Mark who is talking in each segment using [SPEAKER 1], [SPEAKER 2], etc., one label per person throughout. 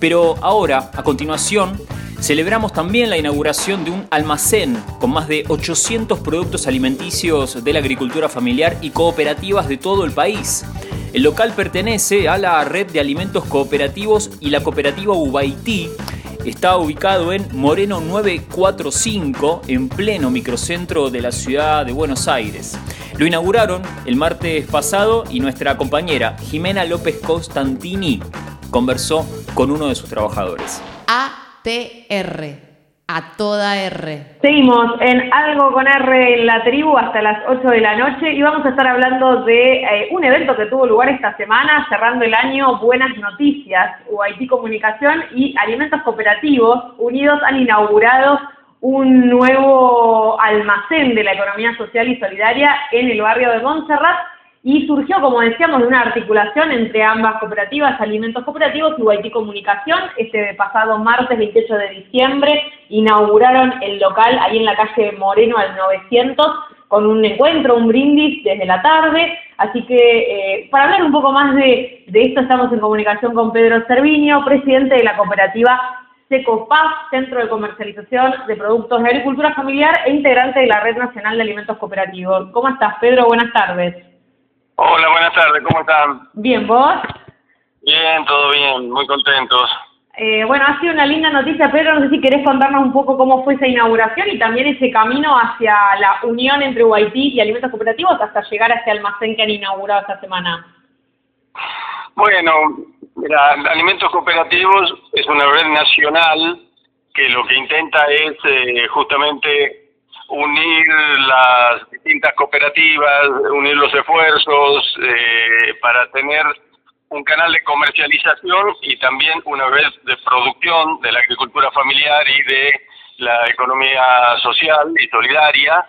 [SPEAKER 1] Pero ahora, a continuación, celebramos también la inauguración de un almacén con más de 800 productos alimenticios de la agricultura familiar y cooperativas de todo el país. El local pertenece a la red de alimentos cooperativos y la cooperativa Ubaití. Está ubicado en Moreno 945, en pleno microcentro de la ciudad de Buenos Aires. Lo inauguraron el martes pasado y nuestra compañera Jimena López Constantini conversó con uno de sus trabajadores.
[SPEAKER 2] ATR a toda R.
[SPEAKER 3] Seguimos en Algo con R en la tribu hasta las 8 de la noche y vamos a estar hablando de eh, un evento que tuvo lugar esta semana, cerrando el año Buenas Noticias, UIT Comunicación y Alimentos Cooperativos Unidos han inaugurado un nuevo almacén de la economía social y solidaria en el barrio de Montserrat y surgió, como decíamos, de una articulación entre ambas cooperativas, Alimentos Cooperativos y Guaití Comunicación. Este pasado martes 28 de diciembre inauguraron el local ahí en la calle Moreno al 900 con un encuentro, un brindis desde la tarde. Así que eh, para hablar un poco más de, esto estamos en comunicación con Pedro Cerviño, presidente de la cooperativa SECOPAF, Centro de Comercialización de Productos de Agricultura Familiar e integrante de la Red Nacional de Alimentos Cooperativos. ¿Cómo estás, Pedro? Buenas tardes.
[SPEAKER 4] Hola, buenas tardes, ¿cómo están?
[SPEAKER 3] Bien, ¿vos?
[SPEAKER 4] Bien, todo bien, muy contentos.
[SPEAKER 3] Eh, bueno, ha sido una linda noticia, Pedro. No sé si querés contarnos un poco cómo fue esa inauguración y también ese camino hacia la unión entre UIT y alimentos cooperativos hasta llegar a ese almacén que han inaugurado esta semana.
[SPEAKER 4] Bueno, mira, Alimentos Cooperativos es una red nacional que lo que intenta es eh, justamente unir las distintas cooperativas, unir los esfuerzos eh, para tener un canal de comercialización y también una red de producción de la agricultura familiar y de la economía social y solidaria.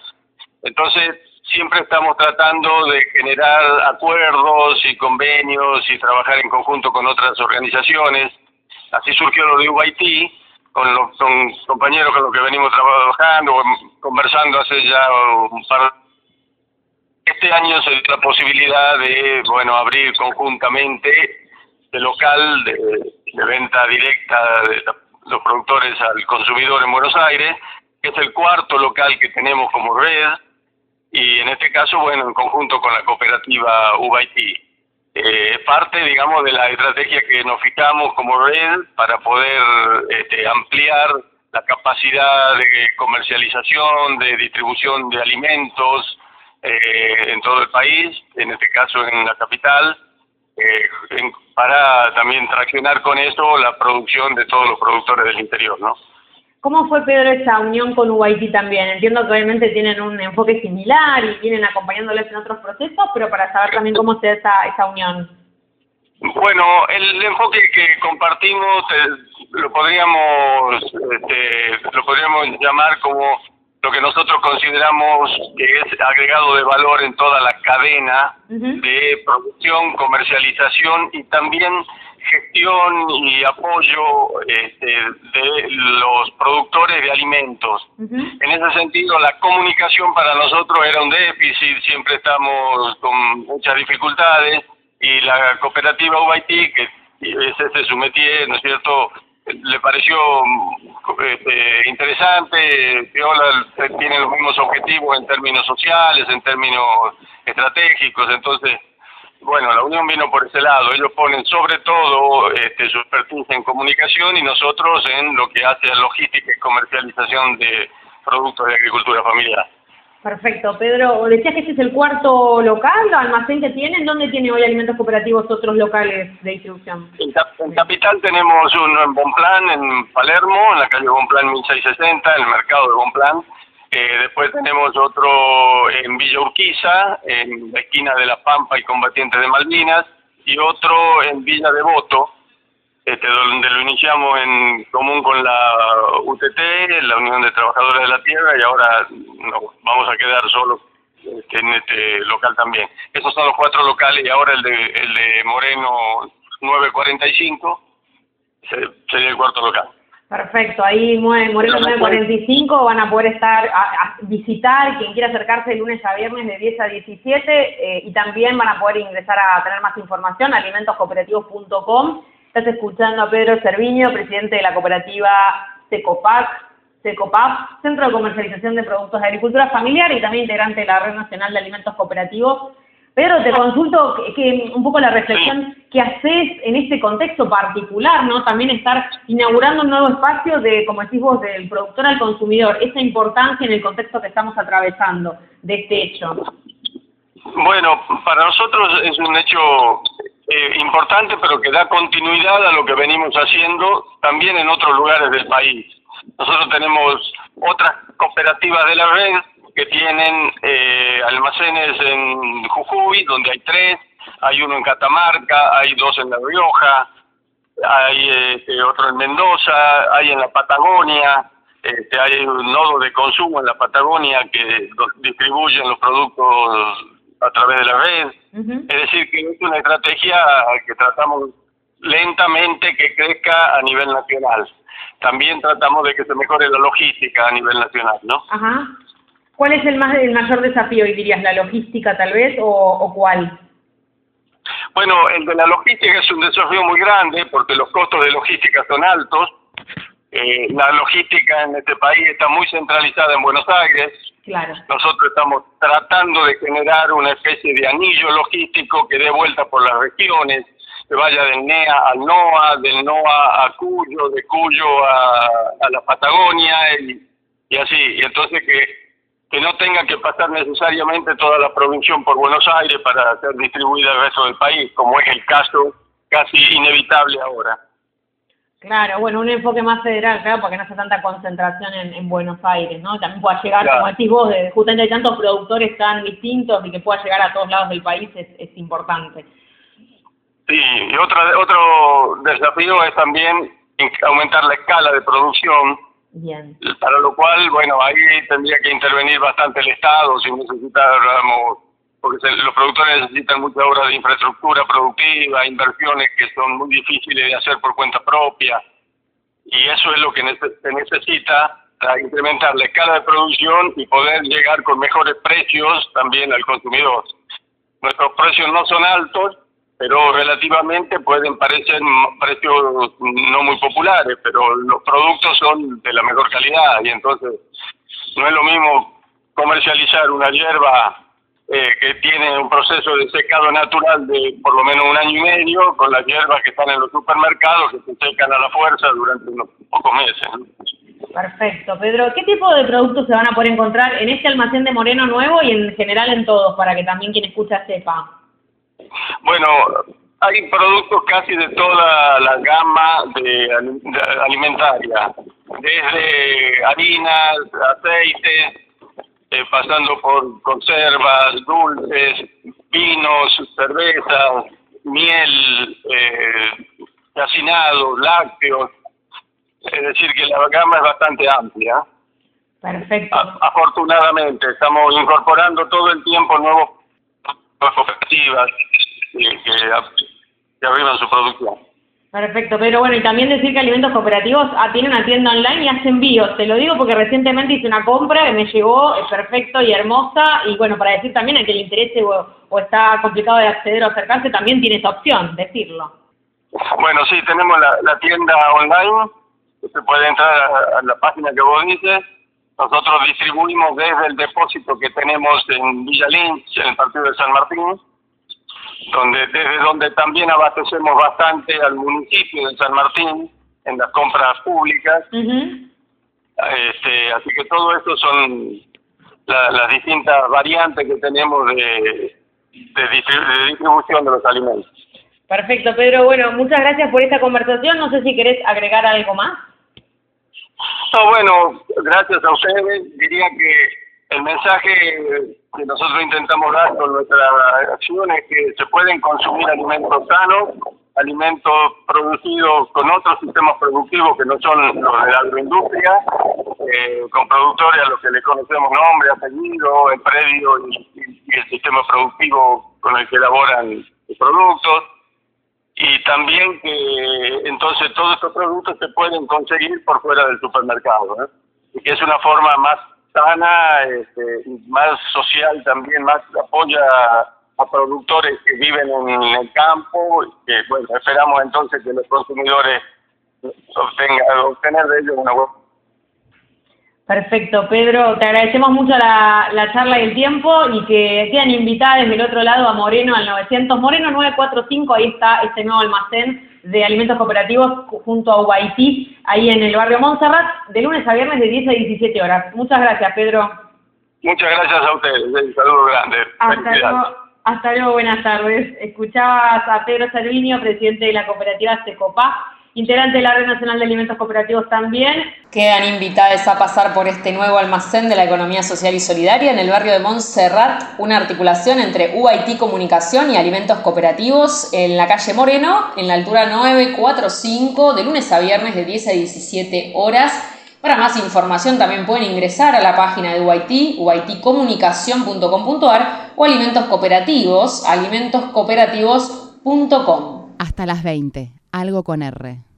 [SPEAKER 4] Entonces, siempre estamos tratando de generar acuerdos y convenios y trabajar en conjunto con otras organizaciones. Así surgió lo de UIT, con los compañeros con los que venimos trabajando, conversando hace ya un par este año se dio la posibilidad de bueno abrir conjuntamente el local de, de, venta directa de los productores al consumidor en Buenos Aires, que es el cuarto local que tenemos como red, y en este caso, bueno, en conjunto con la cooperativa UBIT eh, parte, digamos, de la estrategia que nos fijamos como red para poder este, ampliar la capacidad de comercialización, de distribución de alimentos eh, en todo el país, en este caso en la capital, eh, para también traccionar con eso la producción de todos los productores del interior, ¿no?
[SPEAKER 3] ¿Cómo fue, Pedro, esa unión con UIT también? Entiendo que obviamente tienen un enfoque similar y vienen acompañándoles en otros procesos, pero para saber también cómo se esa, esa unión.
[SPEAKER 4] Bueno, el enfoque que compartimos eh, lo podríamos este, lo podríamos llamar como lo que nosotros consideramos que es agregado de valor en toda la cadena de producción, comercialización y también gestión y apoyo este, de los productores de alimentos. En ese sentido, la comunicación para nosotros era un déficit, siempre estamos con muchas dificultades y la cooperativa UIT, que es este su métier, ¿no es cierto?, le pareció este, interesante, Viola tiene los mismos objetivos en términos sociales, en términos estratégicos, entonces bueno, la unión vino por ese lado. Ellos ponen sobre todo este, su expertise en comunicación y nosotros en lo que hace a logística y comercialización de productos de agricultura familiar.
[SPEAKER 3] Perfecto. Pedro, decías que este es el cuarto local, almacén que tienen. ¿Dónde tiene hoy alimentos cooperativos otros locales de distribución?
[SPEAKER 4] En, Capital tenemos uno en Bonplan, en Palermo, en la calle Bonplan 1660, en el mercado de Bonplan eh, después tenemos otro en Villa Urquiza, en la esquina de La Pampa y Combatientes de Malvinas, y otro en Villa Devoto, este, donde lo iniciamos en común con la UTT, la Unión de Trabajadores de la Tierra, y ahora nos vamos a quedar solos este, en este local también. Esos son los cuatro locales y ahora el de, el de Moreno 945 sería el cuarto local.
[SPEAKER 3] Perfecto, ahí Moreno 945 van a poder estar a, visitar quien quiera acercarse de lunes a viernes de 10 a 17 eh, y también van a poder ingresar a tener más información alimentoscooperativos.com. Estás escuchando a Pedro Cerviño, presidente de la cooperativa Secopac, Secopap, Centro de Comercialización de Productos de Agricultura Familiar y también integrante de la Red Nacional de Alimentos Cooperativos. Pedro, te consulto que, un poco la reflexión que haces en este contexto particular, ¿no? También estar inaugurando un nuevo espacio de, como decís vos, del productor al consumidor, esa importancia en el contexto que estamos atravesando de este hecho.
[SPEAKER 4] Bueno, para nosotros es un hecho eh, importante, pero que da continuidad a lo que venimos haciendo también en otros lugares del país. Nosotros tenemos otras cooperativas de la red que tienen eh, almacenes en Jujuy, donde hay tres, hay uno en Catamarca, hay dos en La Rioja, hay este, otro en Mendoza, hay en la Patagonia, este, hay un nodo de consumo en la Patagonia que distribuyen los productos a través de la red. Es decir, que es una estrategia que tratamos lentamente que crezca a nivel nacional. También tratamos de que se mejore la logística a nivel nacional, ¿no?
[SPEAKER 3] Ajá. ¿Cuál es el, más, el mayor desafío, y dirías, la logística tal vez, o, o cuál?
[SPEAKER 4] Bueno, el de la logística es un desafío muy grande porque los costos de logística son altos. Eh, la logística en este país está muy centralizada en Buenos Aires. Nosotros estamos tratando de generar una especie de anillo logístico que dé vuelta por las regiones, que vaya del NEA al NOA, del NOA a Cuyo, de Cuyo a, la Patagonia y, y así. Y entonces que que no tenga que pasar necesariamente toda la provincia por Buenos Aires para ser distribuida al resto del país, como es el caso casi inevitable ahora.
[SPEAKER 3] Claro, bueno, un enfoque más federal, claro, porque no hace tanta concentración en, Buenos Aires, ¿no? También pueda llegar, como decís vos, de, justamente hay tantos productores tan distintos y que pueda llegar a todos lados del país es, es importante.
[SPEAKER 4] Sí, y otro, otro desafío es también aumentar la escala de producción
[SPEAKER 3] Bien.
[SPEAKER 4] Para lo cual, bueno, ahí tendría que intervenir bastante el Estado si necesitáramos, porque los productores necesitan muchas obras de infraestructura productiva, inversiones que son muy difíciles de hacer por cuenta propia. Y eso es lo que se necesita para incrementar la escala de producción y poder llegar con mejores precios también al consumidor. Nuestros precios no son altos, pero relativamente pueden parecer precios no muy populares, pero los productos son de la mejor calidad y entonces no es lo mismo comercializar una hierba eh, que tiene un proceso de secado natural de por lo menos un año y medio con las hierbas que están en los supermercados que se secan a la fuerza durante unos pocos meses.
[SPEAKER 3] Perfecto. Pedro, ¿qué tipo de productos se van a poder encontrar en este almacén de Moreno Nuevo y en general en todos, para que también quien escucha sepa?
[SPEAKER 4] Bueno, hay productos casi de toda la gama de, alimentaria, desde harinas, aceites, eh, pasando por conservas, dulces, vinos, cervezas, miel, eh, lácteos. Es decir, que la gama es bastante amplia.
[SPEAKER 3] Perfecto.
[SPEAKER 4] afortunadamente, estamos incorporando todo el tiempo nuevos cooperativas que, que arriban su producción.
[SPEAKER 3] Perfecto, pero bueno, y también decir que Alimentos Cooperativos ah, tiene una tienda online y hace envíos. Te lo digo porque recientemente hice una compra que me llegó es perfecto y hermosa. Y bueno, para decir también a que le interese o, está complicado de acceder o acercarse, también tiene esa opción, decirlo.
[SPEAKER 4] Bueno, sí, tenemos la, tienda online. Se puede entrar a, a la página que vos dices nosotros distribuimos desde el depósito que tenemos en Villa Lynch, en el partido de San Martín, donde desde donde también abastecemos bastante al municipio de San Martín en las compras públicas. este, así que todo esto son las distintas variantes que tenemos de, de, distribución de los alimentos.
[SPEAKER 3] Perfecto, Pedro. Bueno, muchas gracias por esta conversación. No sé si querés agregar algo más.
[SPEAKER 4] No, bueno, gracias a ustedes. Diría que el mensaje que nosotros intentamos dar con nuestra acción es que se pueden consumir alimentos sanos, alimentos producidos con otros sistemas productivos que no son los de la agroindustria, eh, con productores a los que le conocemos nombre, apellido, el predio y, el sistema productivo con el que elaboran los productos y también que entonces todos estos productos se pueden conseguir por fuera del supermercado, ¿eh? y que es una forma más sana, este, más social también, más apoya a productores que viven en el campo, que bueno, esperamos entonces que los consumidores obtengan obtener de ellos una buena
[SPEAKER 3] Perfecto, Pedro, te agradecemos mucho la, la, charla y el tiempo y que quedan invitadas del otro lado a Moreno al 900, Moreno 945, ahí está este nuevo almacén de alimentos cooperativos junto a Ubaití, ahí en el barrio Montserrat, de lunes a viernes de 10 a 17 horas. Muchas gracias, Pedro.
[SPEAKER 4] Muchas gracias a ustedes, un saludo grande.
[SPEAKER 3] Hasta luego, hasta luego, buenas tardes. Escuchabas a Pedro Salvinio, presidente de la cooperativa Secopá integrante de la Red Nacional de Alimentos Cooperativos también.
[SPEAKER 2] Quedan invitadas a pasar por este nuevo almacén de la economía social y solidaria en el barrio de Montserrat, una articulación entre UIT Comunicación y Alimentos Cooperativos en la calle Moreno, en la altura 945, de lunes a viernes de 10 a 17 horas. Para más información también pueden ingresar a la página de UIT, uitcomunicación.com.ar o Alimentos Cooperativos, alimentoscooperativos.com.
[SPEAKER 5] Hasta las 20 algo con R.